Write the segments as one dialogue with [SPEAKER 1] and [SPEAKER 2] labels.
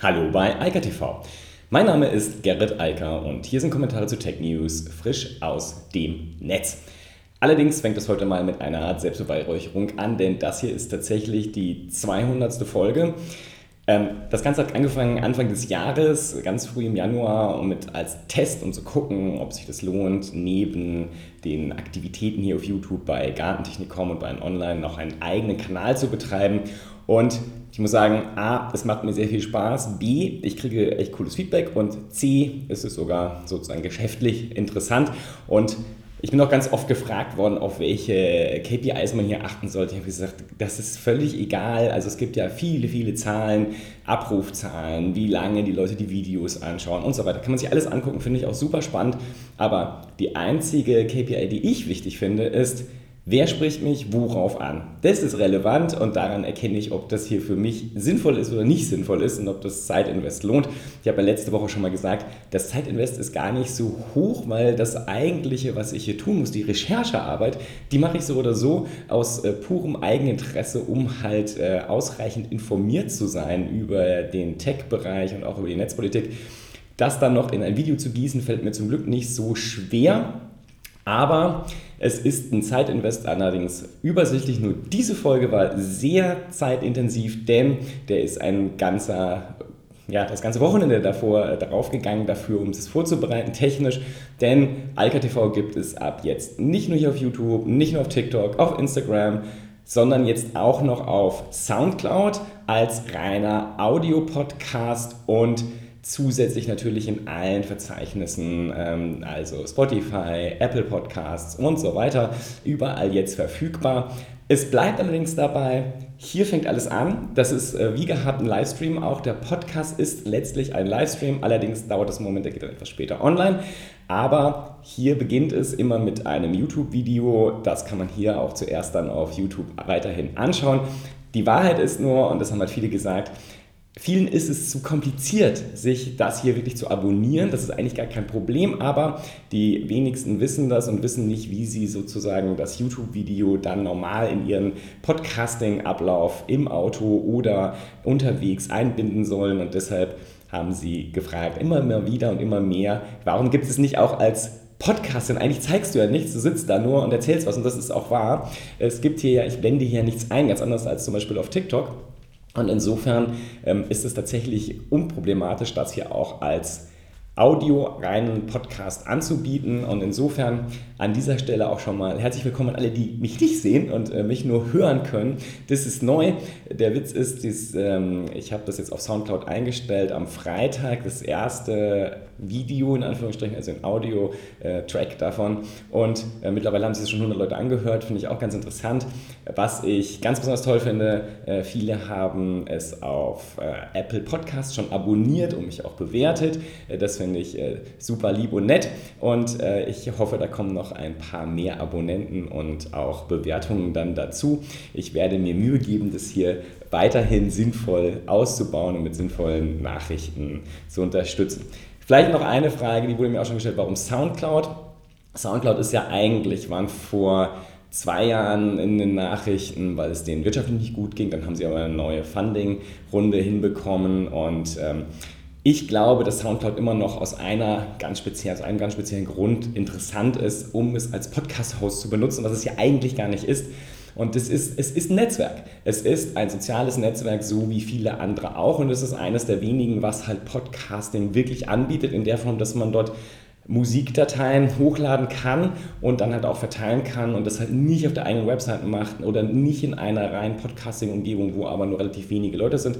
[SPEAKER 1] Hallo bei Eika TV. Mein Name ist Gerrit Eiker und hier sind Kommentare zu Tech News frisch aus dem Netz. Allerdings fängt es heute mal mit einer Art Selbstbeweihräucherung an, denn das hier ist tatsächlich die 200. Folge. Ähm, das Ganze hat angefangen Anfang des Jahres, ganz früh im Januar, um mit als Test, um zu gucken, ob sich das lohnt, neben den Aktivitäten hier auf YouTube bei Gartentechnik.com und bei Online noch einen eigenen Kanal zu betreiben. Und ich muss sagen, A, es macht mir sehr viel Spaß, B, ich kriege echt cooles Feedback und C, ist es sogar sozusagen geschäftlich interessant und ich bin auch ganz oft gefragt worden, auf welche KPIs man hier achten sollte. Ich habe gesagt, das ist völlig egal. Also es gibt ja viele, viele Zahlen, Abrufzahlen, wie lange die Leute die Videos anschauen und so weiter. Kann man sich alles angucken, finde ich auch super spannend. Aber die einzige KPI, die ich wichtig finde, ist, Wer spricht mich worauf an? Das ist relevant und daran erkenne ich, ob das hier für mich sinnvoll ist oder nicht sinnvoll ist und ob das Zeitinvest lohnt. Ich habe ja letzte Woche schon mal gesagt, das Zeitinvest ist gar nicht so hoch, weil das eigentliche, was ich hier tun muss, die Recherchearbeit, die mache ich so oder so aus äh, purem Eigeninteresse, um halt äh, ausreichend informiert zu sein über den Tech-Bereich und auch über die Netzpolitik. Das dann noch in ein Video zu gießen, fällt mir zum Glück nicht so schwer. Aber es ist ein Zeitinvest allerdings übersichtlich. Nur diese Folge war sehr zeitintensiv, denn der ist ein ganzer ja, das ganze Wochenende davor äh, darauf gegangen, dafür, um es vorzubereiten, technisch. Denn Alka TV gibt es ab jetzt nicht nur hier auf YouTube, nicht nur auf TikTok, auf Instagram, sondern jetzt auch noch auf Soundcloud als reiner Audiopodcast und zusätzlich natürlich in allen Verzeichnissen, ähm, also Spotify, Apple Podcasts und so weiter, überall jetzt verfügbar. Es bleibt allerdings dabei, hier fängt alles an. Das ist äh, wie gehabt ein Livestream. Auch der Podcast ist letztlich ein Livestream. Allerdings dauert das Moment, der geht dann etwas später online. Aber hier beginnt es immer mit einem YouTube-Video. Das kann man hier auch zuerst dann auf YouTube weiterhin anschauen. Die Wahrheit ist nur, und das haben halt viele gesagt, Vielen ist es zu kompliziert, sich das hier wirklich zu abonnieren. Das ist eigentlich gar kein Problem, aber die wenigsten wissen das und wissen nicht, wie sie sozusagen das YouTube-Video dann normal in ihren Podcasting-Ablauf im Auto oder unterwegs einbinden sollen. Und deshalb haben sie gefragt, immer, immer wieder und immer mehr, warum gibt es nicht auch als Podcast, denn eigentlich zeigst du ja nichts, du sitzt da nur und erzählst was und das ist auch wahr. Es gibt hier ja, ich blende hier nichts ein, ganz anders als zum Beispiel auf TikTok. Und insofern ähm, ist es tatsächlich unproblematisch, das hier auch als Audio reinen Podcast anzubieten. Und insofern an dieser Stelle auch schon mal herzlich willkommen an alle, die mich nicht sehen und äh, mich nur hören können. Das ist neu. Der Witz ist, dies, ähm, ich habe das jetzt auf Soundcloud eingestellt am Freitag, das erste Video in Anführungsstrichen, also ein Audio-Track äh, davon. Und äh, mittlerweile haben sich schon 100 Leute angehört, finde ich auch ganz interessant. Was ich ganz besonders toll finde, äh, viele haben es auf äh, Apple Podcasts schon abonniert und mich auch bewertet. Äh, das finde ich äh, super lieb und nett. Und ich hoffe, da kommen noch ein paar mehr Abonnenten und auch Bewertungen dann dazu. Ich werde mir Mühe geben, das hier weiterhin sinnvoll auszubauen und mit sinnvollen Nachrichten zu unterstützen. Vielleicht noch eine Frage, die wurde mir auch schon gestellt, warum Soundcloud? Soundcloud ist ja eigentlich, waren vor zwei Jahren in den Nachrichten, weil es denen wirtschaftlich nicht gut ging. Dann haben sie aber eine neue Funding-Runde hinbekommen und ähm, ich glaube, dass Soundcloud immer noch aus einer ganz speziellen, aus einem ganz speziellen Grund interessant ist, um es als Podcast-Host zu benutzen, was es ja eigentlich gar nicht ist. Und das ist, es ist ein Netzwerk. Es ist ein soziales Netzwerk, so wie viele andere auch. Und es ist eines der wenigen, was halt Podcasting wirklich anbietet, in der Form, dass man dort Musikdateien hochladen kann und dann halt auch verteilen kann und das halt nicht auf der eigenen Website macht oder nicht in einer reinen Podcasting-Umgebung, wo aber nur relativ wenige Leute sind,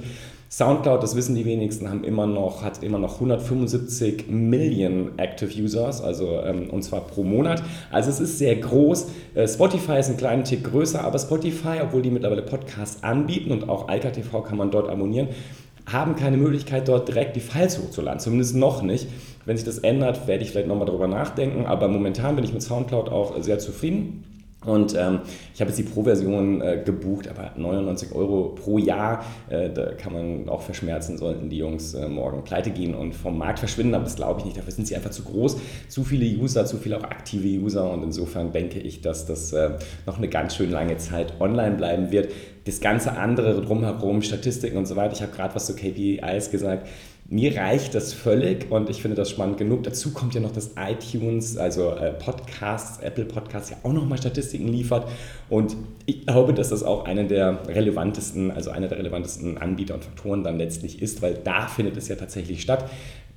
[SPEAKER 1] Soundcloud, das wissen die wenigsten, haben immer noch, hat immer noch 175 Millionen Active Users, also ähm, und zwar pro Monat. Also es ist sehr groß. Äh, Spotify ist ein kleinen Tick größer, aber Spotify, obwohl die mittlerweile Podcasts anbieten und auch Alka TV kann man dort abonnieren, haben keine Möglichkeit, dort direkt die Files hochzuladen. Zumindest noch nicht. Wenn sich das ändert, werde ich vielleicht nochmal darüber nachdenken. Aber momentan bin ich mit Soundcloud auch sehr zufrieden. Und ähm, ich habe jetzt die Pro-Version äh, gebucht, aber 99 Euro pro Jahr, äh, da kann man auch verschmerzen, sollten die Jungs äh, morgen pleite gehen und vom Markt verschwinden, aber das glaube ich nicht. Dafür sind sie einfach zu groß, zu viele User, zu viele auch aktive User und insofern denke ich, dass das äh, noch eine ganz schön lange Zeit online bleiben wird. Das ganze andere drumherum, Statistiken und so weiter, ich habe gerade was zu KPIs gesagt, mir reicht das völlig und ich finde das spannend genug. Dazu kommt ja noch, dass iTunes, also äh, Podcasts, Apple Podcasts ja auch nochmal Statistiken liefert. Und ich glaube, dass das auch einer der relevantesten, also einer der relevantesten Anbieter und Faktoren dann letztlich ist, weil da findet es ja tatsächlich statt.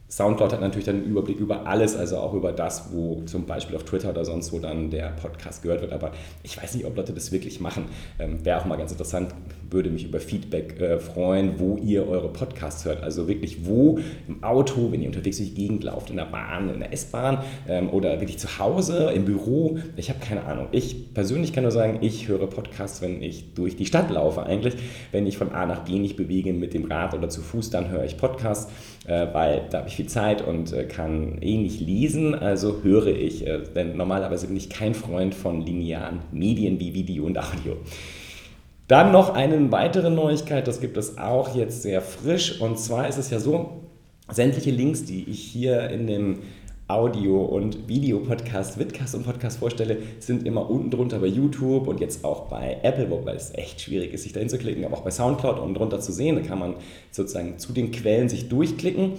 [SPEAKER 1] Soundcloud hat natürlich dann einen Überblick über alles, also auch über das, wo zum Beispiel auf Twitter oder sonst wo dann der Podcast gehört wird. Aber ich weiß nicht, ob Leute das wirklich machen. Ähm, Wäre auch mal ganz interessant, würde mich über Feedback äh, freuen, wo ihr eure Podcasts hört. Also wirklich wo im Auto, wenn ihr unterwegs durch die Gegend lauft, in der Bahn, in der S-Bahn ähm, oder wirklich zu Hause, im Büro. Ich habe keine Ahnung. Ich persönlich kann nur sagen, ich höre Podcasts, wenn ich durch die Stadt laufe eigentlich. Wenn ich von A nach B nicht bewege mit dem Rad oder zu Fuß, dann höre ich Podcasts, äh, weil da habe ich viel Zeit und äh, kann eh nicht lesen, also höre ich. Äh, denn normalerweise bin ich kein Freund von linearen Medien wie Video und Audio. Dann noch eine weitere Neuigkeit, das gibt es auch jetzt sehr frisch. Und zwar ist es ja so, sämtliche Links, die ich hier in dem Audio- und Videopodcast, Vidcast und Podcast vorstelle, sind immer unten drunter bei YouTube und jetzt auch bei Apple, wobei es echt schwierig ist, sich da hinzuklicken, aber auch bei Soundcloud unten drunter zu sehen. Da kann man sozusagen zu den Quellen sich durchklicken.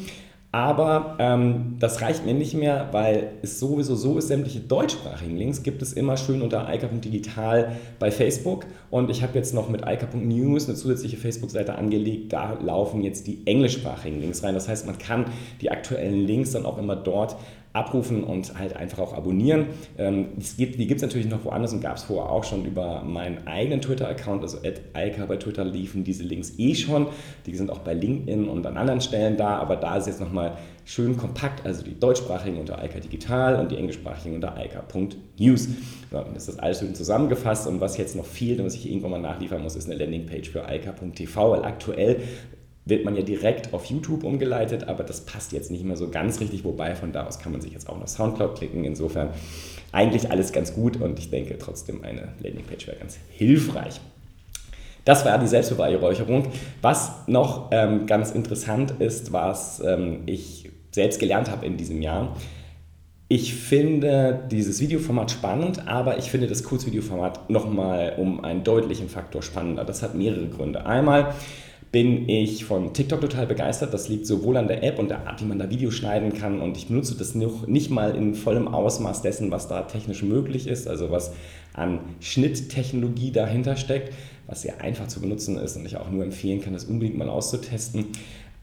[SPEAKER 1] Aber ähm, das reicht mir nicht mehr, weil es sowieso so ist, sämtliche deutschsprachigen Links gibt es immer schön unter eika.digital bei Facebook. Und ich habe jetzt noch mit eika.news eine zusätzliche Facebook-Seite angelegt. Da laufen jetzt die englischsprachigen Links rein. Das heißt, man kann die aktuellen Links dann auch immer dort abrufen und halt einfach auch abonnieren. Ähm, gibt, die gibt es natürlich noch woanders und gab es vorher auch schon über meinen eigenen Twitter-Account, also Alka bei Twitter liefen diese Links eh schon. Die sind auch bei LinkedIn und an anderen Stellen da, aber da ist jetzt nochmal schön kompakt, also die deutschsprachigen unter Alka Digital und die englischsprachigen unter alka.news. So, das ist alles schön zusammengefasst und was jetzt noch fehlt und was ich irgendwann mal nachliefern muss, ist eine Landingpage für alka.tv, weil aktuell wird man ja direkt auf YouTube umgeleitet, aber das passt jetzt nicht mehr so ganz richtig, wobei von da aus kann man sich jetzt auch noch Soundcloud klicken. Insofern eigentlich alles ganz gut und ich denke trotzdem eine Landingpage wäre ganz hilfreich. Das war die Selbstbeweihräucherung. Was noch ähm, ganz interessant ist, was ähm, ich selbst gelernt habe in diesem Jahr, ich finde dieses Videoformat spannend, aber ich finde das Kurzvideoformat nochmal um einen deutlichen Faktor spannender. Das hat mehrere Gründe. Einmal, bin ich von TikTok total begeistert. Das liegt sowohl an der App und der Art, wie man da Videos schneiden kann. Und ich benutze das noch nicht mal in vollem Ausmaß dessen, was da technisch möglich ist, also was an Schnitttechnologie dahinter steckt, was sehr einfach zu benutzen ist und ich auch nur empfehlen kann, das unbedingt mal auszutesten.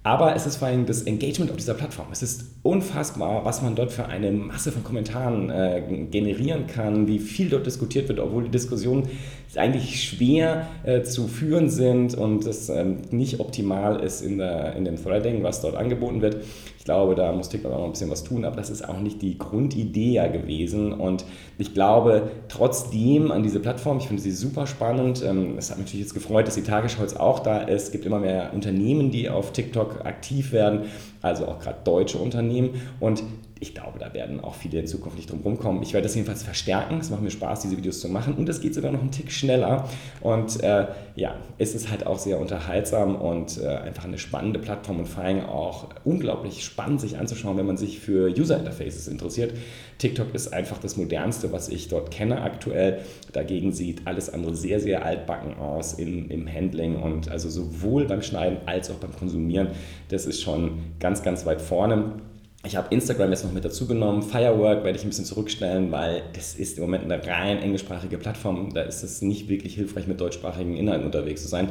[SPEAKER 1] Aber es ist vor allem das Engagement auf dieser Plattform. Es ist unfassbar, was man dort für eine Masse von Kommentaren äh, generieren kann, wie viel dort diskutiert wird, obwohl die Diskussionen eigentlich schwer äh, zu führen sind und es ähm, nicht optimal ist in, der, in dem Threading, was dort angeboten wird. Ich glaube, da muss TikTok auch noch ein bisschen was tun, aber das ist auch nicht die Grundidee ja gewesen. Und ich glaube trotzdem an diese Plattform, ich finde sie super spannend. Ähm, es hat mich natürlich jetzt gefreut, dass die Tagesschau jetzt auch da ist. Es gibt immer mehr Unternehmen, die auf TikTok aktiv werden, also auch gerade deutsche Unternehmen. Und ich glaube, da werden auch viele in Zukunft nicht drum rumkommen. Ich werde das jedenfalls verstärken. Es macht mir Spaß, diese Videos zu machen. Und es geht sogar noch einen Tick schneller. Und äh, ja, es ist halt auch sehr unterhaltsam und äh, einfach eine spannende Plattform und vor allem auch unglaublich spannend, sich anzuschauen, wenn man sich für User Interfaces interessiert. TikTok ist einfach das modernste, was ich dort kenne aktuell. Dagegen sieht alles andere sehr, sehr altbacken aus in, im Handling und also sowohl beim Schneiden als auch beim Konsumieren. Das ist schon ganz, ganz weit vorne. Ich habe Instagram jetzt noch mit dazu genommen. Firework werde ich ein bisschen zurückstellen, weil das ist im Moment eine rein englischsprachige Plattform. Da ist es nicht wirklich hilfreich, mit deutschsprachigen Inhalten unterwegs zu sein.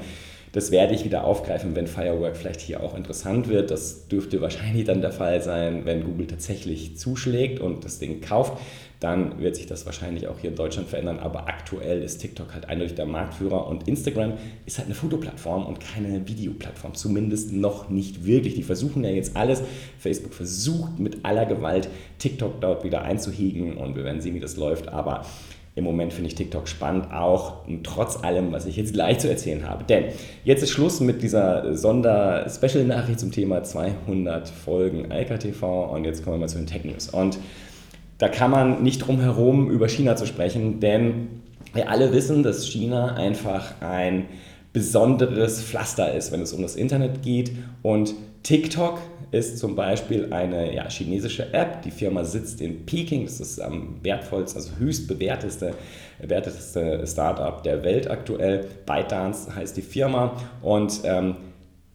[SPEAKER 1] Das werde ich wieder aufgreifen, wenn Firework vielleicht hier auch interessant wird. Das dürfte wahrscheinlich dann der Fall sein, wenn Google tatsächlich zuschlägt und das Ding kauft dann wird sich das wahrscheinlich auch hier in Deutschland verändern. Aber aktuell ist TikTok halt eindeutig der Marktführer und Instagram ist halt eine Fotoplattform und keine Videoplattform. Zumindest noch nicht wirklich. Die versuchen ja jetzt alles. Facebook versucht mit aller Gewalt TikTok dort wieder einzuhegen und wir werden sehen, wie das läuft. Aber im Moment finde ich TikTok spannend, auch trotz allem, was ich jetzt gleich zu erzählen habe. Denn jetzt ist Schluss mit dieser Sonder-Special-Nachricht zum Thema 200 Folgen Alka TV und jetzt kommen wir mal zu den Tech News. Und da kann man nicht drum herum, über China zu sprechen, denn Wir alle wissen, dass China einfach ein besonderes Pflaster ist, wenn es um das Internet geht. Und TikTok ist zum Beispiel eine ja, chinesische App. Die Firma sitzt in Peking. Das ist am wertvollsten, also höchst bewerteste, bewerteste Startup der Welt aktuell. ByteDance heißt die Firma. Und ähm,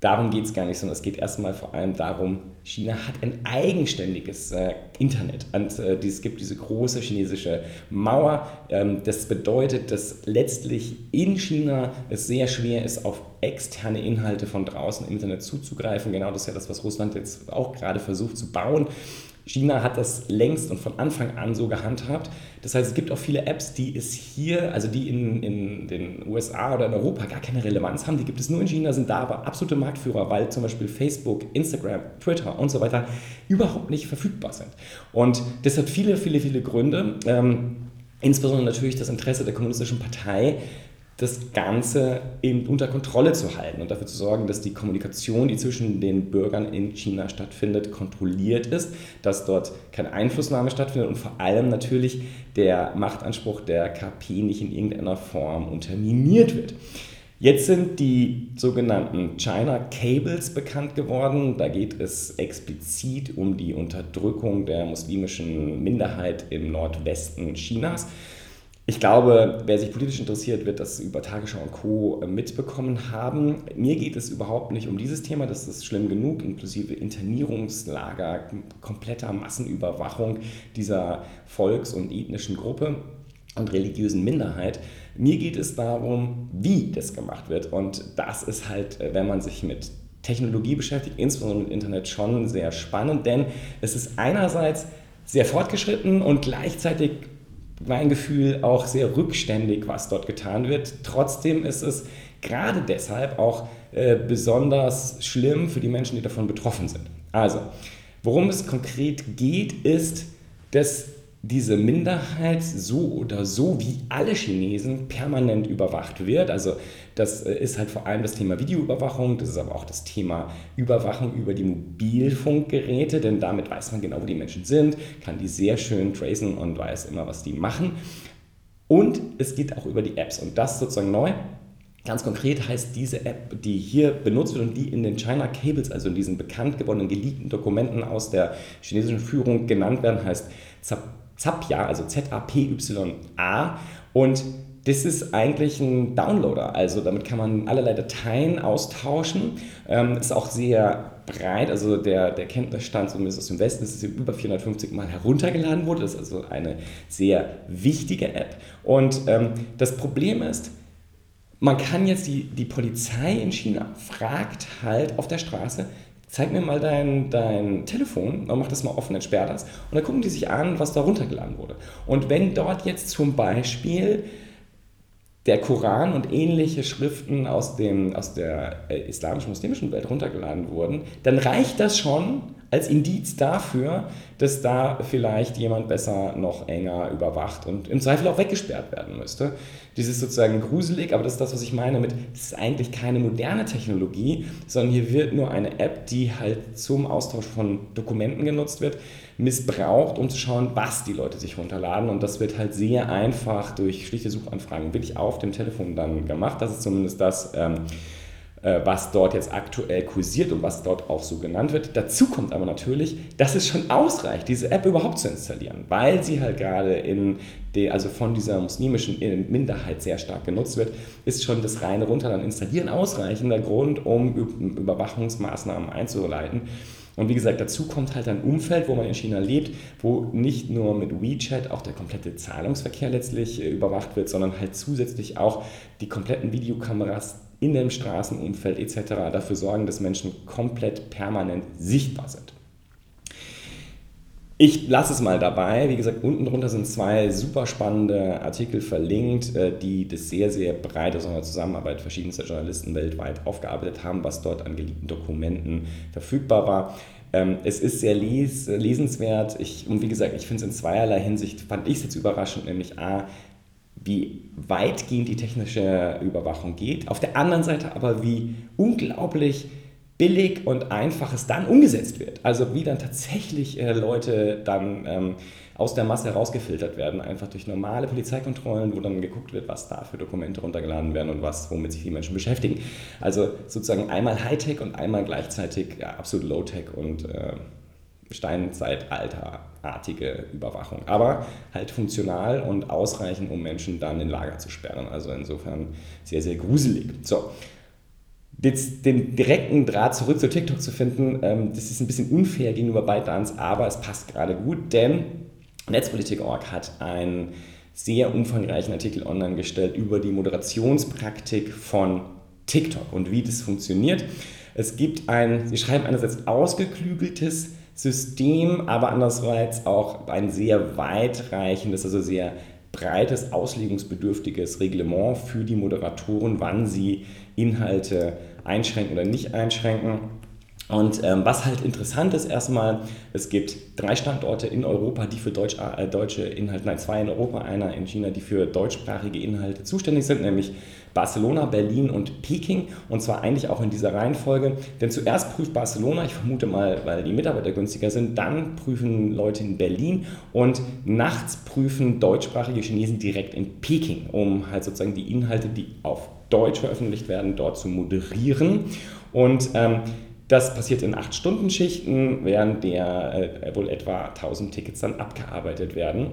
[SPEAKER 1] darum geht es gar nicht, sondern es geht erstmal vor allem darum, China hat ein eigenständiges äh, Internet. Und äh, es gibt diese große chinesische Mauer. Ähm, das bedeutet, dass letztlich in China es sehr schwer ist, auf externe Inhalte von draußen im Internet zuzugreifen. Genau das ist ja das, was Russland jetzt auch gerade versucht zu bauen. China hat das längst und von Anfang an so gehandhabt. Das heißt, es gibt auch viele Apps, die es hier, also die in, in den USA oder in Europa gar keine Relevanz haben. Die gibt es nur in China, sind da aber absolute Marktführer, weil zum Beispiel Facebook, Instagram, Twitter und so weiter überhaupt nicht verfügbar sind. Und das hat viele, viele, viele Gründe. Ähm, insbesondere natürlich das Interesse der Kommunistischen Partei, das Ganze in, unter Kontrolle zu halten und dafür zu sorgen, dass die Kommunikation, die zwischen den Bürgern in China stattfindet, kontrolliert ist, dass dort keine Einflussnahme stattfindet und vor allem natürlich der Machtanspruch der KP nicht in irgendeiner Form unterminiert wird. Jetzt sind die sogenannten China Cables bekannt geworden. Da geht es explizit um die Unterdrückung der muslimischen Minderheit im Nordwesten Chinas. Ich glaube, wer sich politisch interessiert, wird das über Tagesschau und Co. Mitbekommen haben. Mir geht es überhaupt nicht um dieses Thema, das ist schlimm genug, inklusive Internierungslager, kompletter Massenüberwachung dieser volks- und ethnischen Gruppe und religiösen Minderheit. Mir geht es darum, wie das gemacht wird. Und das ist halt, äh, wenn man sich mit Technologie beschäftigt, insbesondere mit Internet, schon sehr spannend, denn es ist einerseits sehr fortgeschritten und gleichzeitig mein Gefühl auch sehr rückständig, was dort getan wird. Trotzdem ist es gerade deshalb auch äh, besonders schlimm für die Menschen, die davon betroffen sind. Also, worum es konkret geht, ist, dass diese Minderheit so oder so wie alle Chinesen permanent überwacht wird. Also das äh, ist halt vor allem das Thema Videoüberwachung, das ist aber auch das Thema Überwachung über die Mobilfunkgeräte, denn damit weiß man genau, wo die Menschen sind, kann die sehr schön tracen und weiß immer, was die machen. Und es geht auch über die Apps und das sozusagen neu. Ganz konkret heißt diese App, die hier benutzt wird und die in den China Cables, also in diesen bekannt gewordenen geleakten Dokumenten aus der chinesischen Führung genannt werden, heißt Zapya, also Z-A-P-Y-A. Und das ist eigentlich ein Downloader, also damit kann man allerlei Dateien austauschen. Ähm, ist auch sehr breit, also der, der Kenntnisstand zumindest aus dem Westen ist, dass es über 450 Mal heruntergeladen wurde. Das ist also eine sehr wichtige App. Und ähm, das Problem ist, man kann jetzt die, die Polizei in China fragt halt auf der Straße, zeig mir mal dein, dein Telefon, mach das mal offen, entsperr das. Und dann gucken die sich an, was da runtergeladen wurde. Und wenn dort jetzt zum Beispiel der Koran und ähnliche Schriften aus, dem, aus der äh, islamisch-muslimischen Welt runtergeladen wurden, dann reicht das schon als Indiz dafür, dass da vielleicht jemand besser noch enger überwacht und im Zweifel auch weggesperrt werden müsste. Das ist sozusagen gruselig, aber das ist das, was ich meine mit, das ist eigentlich keine moderne Technologie, sondern hier wird nur eine App, die halt zum Austausch von Dokumenten genutzt wird, missbraucht, um zu schauen, was die Leute sich runterladen. Und das wird halt sehr einfach durch schlichte Suchanfragen wirklich auf dem Telefon dann gemacht. Das ist zumindest das. Ähm, äh, was dort jetzt aktuell kursiert und was dort auch so genannt wird. Dazu kommt aber natürlich, dass es schon ausreicht, diese App überhaupt zu installieren, weil sie halt gerade in die, also von dieser muslimischen Minderheit sehr stark genutzt wird, ist schon das reine Runterladen installieren ausreichender Grund, um Überwachungsmaßnahmen einzuleiten. Und wie gesagt, dazu kommt halt ein Umfeld, wo man in China lebt, wo nicht nur mit WeChat auch der komplette Zahlungsverkehr letztlich äh, überwacht wird, sondern halt zusätzlich auch die kompletten Videokameras in dem Straßenumfeld etc. dafür sorgen, dass Menschen komplett permanent sichtbar sind. Ich lasse es mal dabei. Wie gesagt, unten drunter sind zwei super spannende Artikel verlinkt, äh, die das sehr, sehr breit aus einer Zusammenarbeit verschiedenster Journalisten weltweit aufgearbeitet haben, was dort an geliebten Dokumenten verfügbar war. Ähm, es ist sehr les lesenswert. Ich, und wie gesagt, ich finde es in zweierlei Hinsicht, fand ich es jetzt überraschend, nämlich A, wie weitgehend die technische Überwachung geht, auf der anderen Seite aber wie unglaublich billig und einfach es dann umgesetzt wird. Also wie dann tatsächlich äh, Leute dann ähm, aus der Masse herausgefiltert werden, einfach durch normale Polizeikontrollen, wo dann geguckt wird, was da für Dokumente runtergeladen werden und was, womit sich die Menschen beschäftigen. Also sozusagen einmal Hightech und einmal gleichzeitig ja, absolut Low-Tech und äh, Steinzeitalterartige Überwachung. Aber halt funktional und ausreichend, um Menschen dann in Lager zu sperren. Also insofern sehr, sehr gruselig. So. Jetzt den direkten Draht zurück zu TikTok zu finden, ähm, das ist ein bisschen unfair gegenüber ByteDance, aber es passt gerade gut, denn Netzpolitik.org hat einen sehr umfangreichen Artikel online gestellt über die Moderationspraktik von TikTok und wie das funktioniert. Es gibt ein, sie schreiben einerseits ausgeklügeltes System, aber andererseits auch ein sehr weitreichendes, also sehr breites, auslegungsbedürftiges Reglement für die Moderatoren, wann sie Inhalte einschränken oder nicht einschränken. Und ähm, was halt interessant ist erstmal, es gibt drei Standorte in Europa, die für Deutsch, äh, deutsche Inhalte, nein, zwei in Europa, einer in China, die für deutschsprachige Inhalte zuständig sind, nämlich Barcelona, Berlin und Peking. Und zwar eigentlich auch in dieser Reihenfolge. Denn zuerst prüft Barcelona, ich vermute mal, weil die Mitarbeiter günstiger sind, dann prüfen Leute in Berlin und nachts prüfen deutschsprachige Chinesen direkt in Peking, um halt sozusagen die Inhalte, die auf Deutsch veröffentlicht werden, dort zu moderieren. Und ähm, das passiert in 8-Stunden-Schichten, während der äh, wohl etwa 1000 Tickets dann abgearbeitet werden.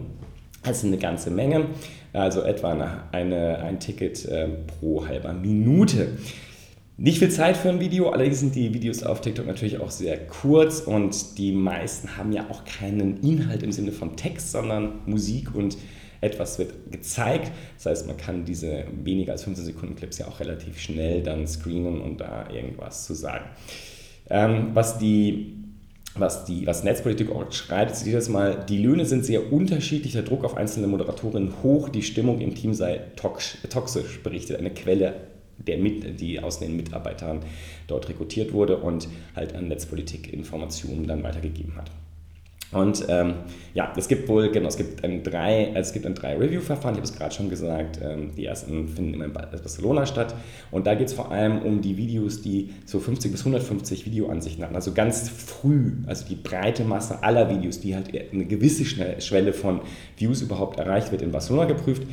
[SPEAKER 1] Das ist eine ganze Menge, also etwa eine, eine ein Ticket äh, pro halber Minute. Nicht viel Zeit für ein Video, allerdings sind die Videos auf TikTok natürlich auch sehr kurz und die meisten haben ja auch keinen Inhalt im Sinne von Text, sondern Musik und etwas wird gezeigt. Das heißt, man kann diese weniger als 15 Sekunden Clips ja auch relativ schnell dann screenen und da irgendwas zu sagen. Ähm, was die was, die, was Netzpolitik schreibt, ist jedes Mal, die Löhne sind sehr unterschiedlich, der Druck auf einzelne Moderatorinnen hoch, die Stimmung im Team sei toxisch, berichtet eine Quelle, der mit, die aus den Mitarbeitern dort rekrutiert wurde und halt an Netzpolitik Informationen dann weitergegeben hat. Und ähm, ja, es gibt wohl, genau, es gibt ein drei, also es gibt ein drei Review-Verfahren, ich habe es gerade schon gesagt, ähm, die ersten finden immer in Barcelona statt. Und da geht es vor allem um die Videos, die so 50 bis 150 Videoansichten hatten, also ganz früh, also die breite Masse aller Videos, die halt eine gewisse Schwelle von Views überhaupt erreicht wird, in Barcelona geprüft.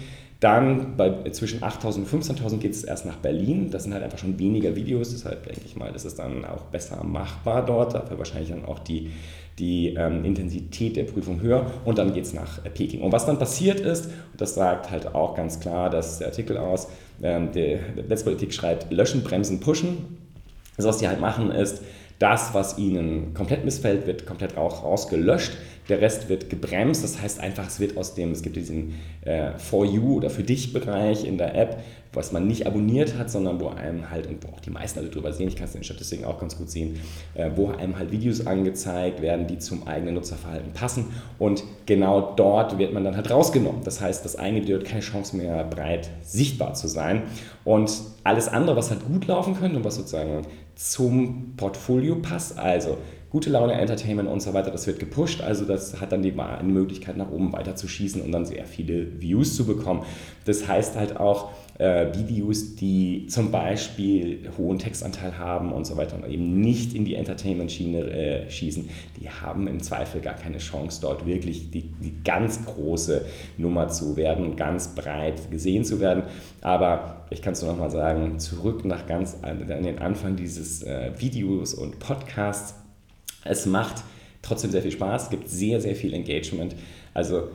[SPEAKER 1] Dann bei zwischen 8.000 und 15.000 geht es erst nach Berlin. Das sind halt einfach schon weniger Videos, deshalb denke ich mal, das ist dann auch besser machbar dort. Dafür wahrscheinlich dann auch die die ähm, Intensität der Prüfung höher und dann geht es nach äh, Peking. Und was dann passiert ist, das sagt halt auch ganz klar dass der Artikel aus, ähm, die Netzpolitik schreibt, löschen, bremsen, pushen. Also was die halt machen ist, das, was ihnen komplett missfällt, wird komplett auch rausgelöscht. Der Rest wird gebremst. Das heißt einfach, es wird aus dem, es gibt diesen äh, For You oder Für dich-Bereich in der App, was man nicht abonniert hat, sondern wo einem halt, und wo auch die meisten Leute drüber sehen, ich kann es in den Statistiken auch ganz gut sehen, äh, wo einem halt Videos angezeigt werden, die zum eigenen Nutzerverhalten passen. Und genau dort wird man dann halt rausgenommen. Das heißt, das eigene Video hat keine Chance mehr, breit sichtbar zu sein. Und alles andere, was halt gut laufen könnte und was sozusagen zum Portfolio passt, also gute Laune, Entertainment und so weiter, das wird gepusht. Also das hat dann die Möglichkeit, nach oben weiter zu schießen und dann sehr viele Views zu bekommen. Das heißt halt auch, äh, Videos, die zum Beispiel hohen Textanteil haben und so weiter und eben nicht in die Entertainment-Schiene äh, schießen, die haben im Zweifel gar keine Chance, dort wirklich die, die ganz große Nummer zu werden und ganz breit gesehen zu werden. Aber ich kann es nur nochmal sagen, zurück nach ganz an den Anfang dieses äh, Videos und Podcasts es macht trotzdem sehr viel Spaß, gibt sehr, sehr viel Engagement. Also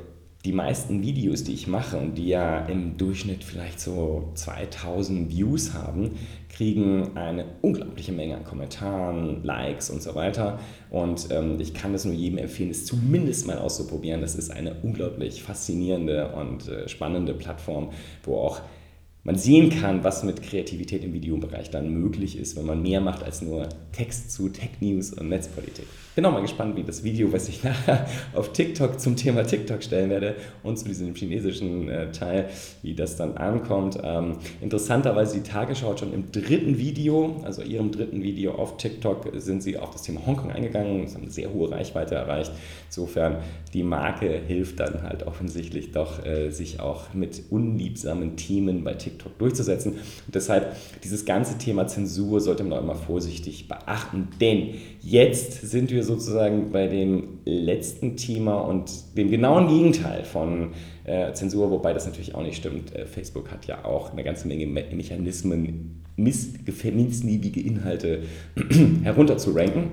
[SPEAKER 1] die meisten Videos, die ich mache und die ja im Durchschnitt vielleicht so 2000 Views haben, kriegen eine unglaubliche Menge an Kommentaren, Likes und so weiter. Und ähm, ich kann es nur jedem empfehlen, es zumindest mal auszuprobieren. Das ist eine unglaublich faszinierende und äh, spannende Plattform, wo auch man sehen kann, was mit Kreativität im Videobereich dann möglich ist, wenn man mehr macht als nur Text zu Tech News und Netzpolitik. Bin auch mal gespannt, wie das Video, was ich nachher auf TikTok zum Thema TikTok stellen werde und zu diesem chinesischen äh, Teil, wie das dann ankommt. Ähm, interessanterweise die Tagesschau hat schon im dritten Video, also ihrem dritten Video auf TikTok, sind sie auf das Thema Hongkong eingegangen. Sie haben eine sehr hohe Reichweite erreicht. Insofern, die Marke hilft dann halt offensichtlich doch, äh, sich auch mit unliebsamen Themen bei TikTok TikTok durchzusetzen. Und deshalb dieses ganze Thema Zensur sollte man auch immer vorsichtig beachten, denn jetzt sind wir sozusagen bei dem letzten Thema und dem genauen Gegenteil von äh, Zensur, wobei das natürlich auch nicht stimmt. Äh, Facebook hat ja auch eine ganze Menge Me Mechanismen, missliebige Inhalte herunterzuranken.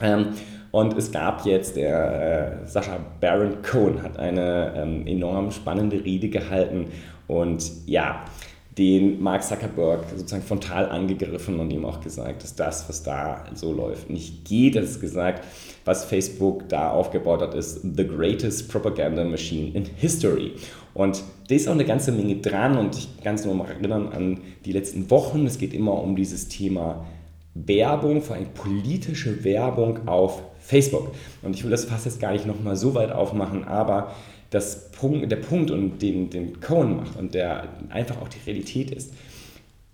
[SPEAKER 1] Ähm, und es gab jetzt, der äh, Sascha Baron Cohen hat eine ähm, enorm spannende Rede gehalten und ja, den Mark Zuckerberg sozusagen frontal angegriffen und ihm auch gesagt, dass das, was da so läuft, nicht geht. Er hat gesagt, was Facebook da aufgebaut hat, ist the greatest propaganda machine in history. Und da ist auch eine ganze Menge dran und ich kann es nur mal erinnern an die letzten Wochen. Es geht immer um dieses Thema Werbung, vor allem politische Werbung auf Facebook. Und ich will das fast jetzt gar nicht nochmal so weit aufmachen, aber das Punkt, der Punkt, und den, den Cohen macht und der einfach auch die Realität ist,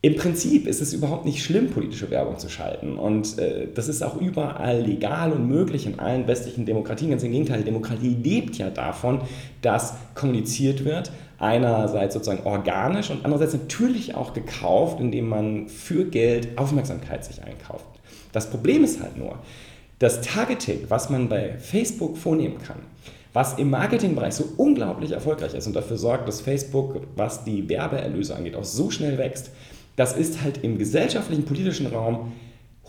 [SPEAKER 1] im Prinzip ist es überhaupt nicht schlimm, politische Werbung zu schalten. Und äh, das ist auch überall legal und möglich in allen westlichen Demokratien. Ganz im Gegenteil, Demokratie lebt ja davon, dass kommuniziert wird, einerseits sozusagen organisch und andererseits natürlich auch gekauft, indem man für Geld Aufmerksamkeit sich einkauft. Das Problem ist halt nur, das Targeting, was man bei Facebook vornehmen kann, was im Marketingbereich so unglaublich erfolgreich ist und dafür sorgt, dass Facebook, was die Werbeerlöse angeht, auch so schnell wächst, das ist halt im gesellschaftlichen, politischen Raum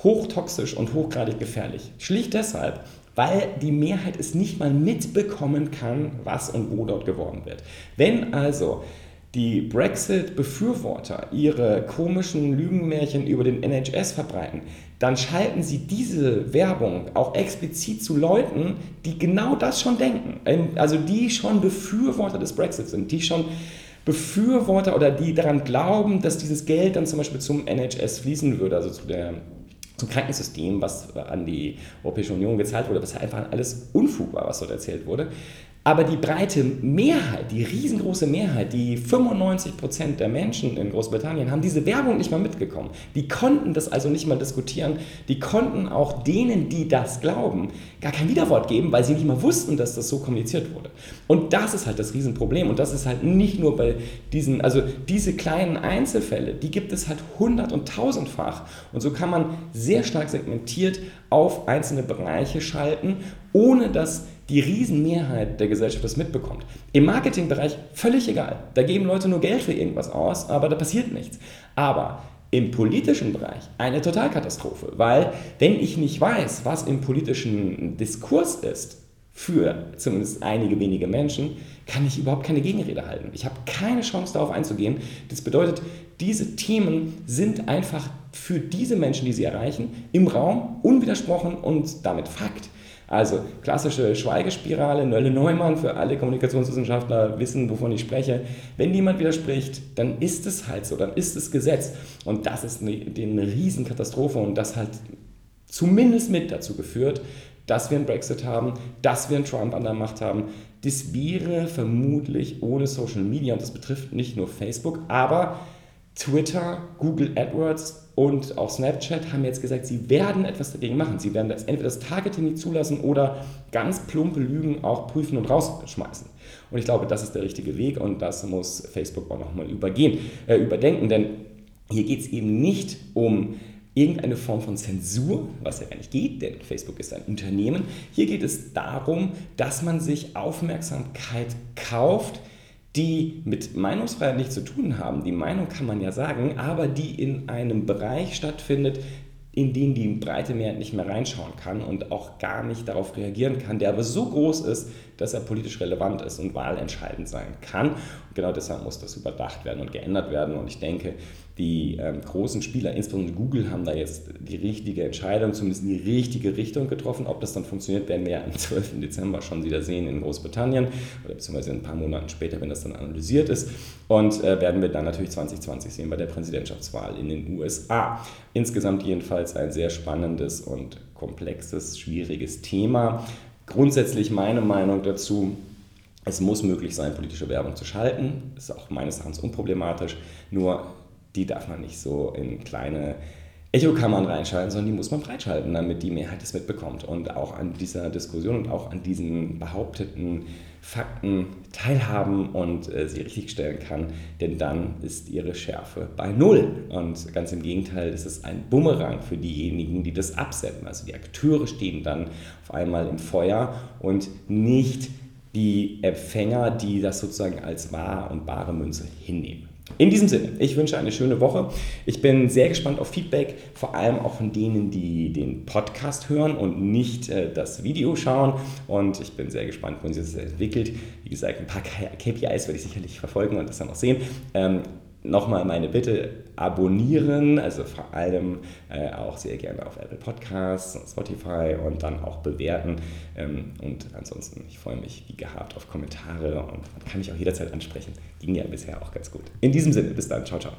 [SPEAKER 1] hochtoxisch und hochgradig gefährlich. Schlicht deshalb, weil die Mehrheit es nicht mal mitbekommen kann, was und wo dort geworden wird. Wenn also die Brexit-Befürworter ihre komischen Lügenmärchen über den NHS verbreiten, dann schalten sie diese Werbung auch explizit zu Leuten, die genau das schon denken. Ähm, also die schon Befürworter des Brexit sind, die schon Befürworter oder die daran glauben, dass dieses Geld dann zum Beispiel zum NHS fließen würde, also zu der zum Krankensystem, was an die Europäische Union gezahlt wurde, was einfach alles Unfug war, was dort erzählt wurde. Aber die breite Mehrheit, die riesengroße Mehrheit, die 95 Prozent der Menschen in Großbritannien haben diese Werbung nicht mal mitgekommen. Die konnten das also nicht mal diskutieren. Die konnten auch denen, die das glauben, gar kein Widerwort geben, weil sie nicht mal wussten, dass das so kommuniziert wurde. Und das ist halt das Riesenproblem. Und das ist halt nicht nur bei diesen, also diese kleinen Einzelfälle, die gibt es halt hundert- und tausendfach. Und so kann man sehr stark segmentiert auf einzelne Bereiche schalten, ohne dass die Riesenmehrheit der Gesellschaft das mitbekommt. Im Marketingbereich völlig egal. Da geben Leute nur Geld für irgendwas aus, aber da passiert nichts. Aber im politischen Bereich eine Totalkatastrophe, weil wenn ich nicht weiß, was im politischen Diskurs ist, für zumindest einige wenige Menschen, kann ich überhaupt keine Gegenrede halten. Ich habe keine Chance darauf einzugehen. Das bedeutet, diese Themen sind einfach für diese Menschen, die sie erreichen, im Raum unwidersprochen und damit Fakt. Also klassische Schweigespirale, Nölle Neumann für alle Kommunikationswissenschaftler wissen, wovon ich spreche. Wenn niemand widerspricht, dann ist es halt so, dann ist es Gesetz. Und das ist eine, eine Riesenkatastrophe und das hat zumindest mit dazu geführt, dass wir einen Brexit haben, dass wir einen Trump an der Macht haben. Das wäre vermutlich ohne Social Media, und das betrifft nicht nur Facebook, aber Twitter, Google AdWords und auch Snapchat haben jetzt gesagt, sie werden etwas dagegen machen. Sie werden das, entweder das Targeting nicht zulassen oder ganz plumpe Lügen auch prüfen und rausschmeißen. Und ich glaube, das ist der richtige Weg und das muss Facebook auch nochmal übergehen, äh, überdenken, denn hier geht es eben nicht um irgendeine Form von Zensur, was ja gar nicht geht, denn Facebook ist ein Unternehmen. Hier geht es darum, dass man sich Aufmerksamkeit kauft, die mit Meinungsfreiheit nichts zu tun haben. Die Meinung kann man ja sagen, aber die in einem Bereich stattfindet, in den die breite Mehrheit nicht mehr reinschauen kann und auch gar nicht darauf reagieren kann, der aber so groß ist, dass er politisch relevant ist und wahlentscheidend sein kann. Und genau deshalb muss das überdacht werden und geändert werden. Und ich denke, die ähm, großen Spieler, insbesondere Google, haben da jetzt die richtige Entscheidung, zumindest in die richtige Richtung getroffen. Ob das dann funktioniert, werden wir ja am 12. Dezember schon wieder sehen in Großbritannien oder beziehungsweise ein paar Monaten später, wenn das dann analysiert ist. Und äh, werden wir dann natürlich 2020 sehen bei der Präsidentschaftswahl in den USA. Insgesamt jedenfalls ein sehr spannendes und komplexes, schwieriges Thema. Grundsätzlich meine Meinung dazu, es muss möglich sein, politische Werbung zu schalten. Das ist auch meines Erachtens unproblematisch. Nur die darf man nicht so in kleine Echo kann man reinschalten, sondern die muss man breitschalten, damit die Mehrheit es mitbekommt und auch an dieser Diskussion und auch an diesen behaupteten Fakten teilhaben und äh, sie richtigstellen kann, denn dann ist ihre Schärfe bei Null. Und ganz im Gegenteil, das ist ein Bumerang für diejenigen, die das absenden. Also die Akteure stehen dann auf einmal im Feuer und nicht die Empfänger, die das sozusagen als wahr und bare Münze hinnehmen. In diesem Sinne, ich wünsche eine schöne Woche. Ich bin sehr gespannt auf Feedback, vor allem auch von denen, die den Podcast hören und nicht äh, das Video schauen. Und ich bin sehr gespannt, wohin sich das entwickelt. Wie gesagt, ein paar KPIs werde ich sicherlich verfolgen und das dann auch sehen. Ähm, Nochmal meine Bitte, abonnieren, also vor allem äh, auch sehr gerne auf Apple Podcasts und Spotify und dann auch bewerten. Ähm, und ansonsten, ich freue mich wie gehabt auf Kommentare und kann mich auch jederzeit ansprechen. Ging ja bisher auch ganz gut. In diesem Sinne, bis dann, ciao, ciao.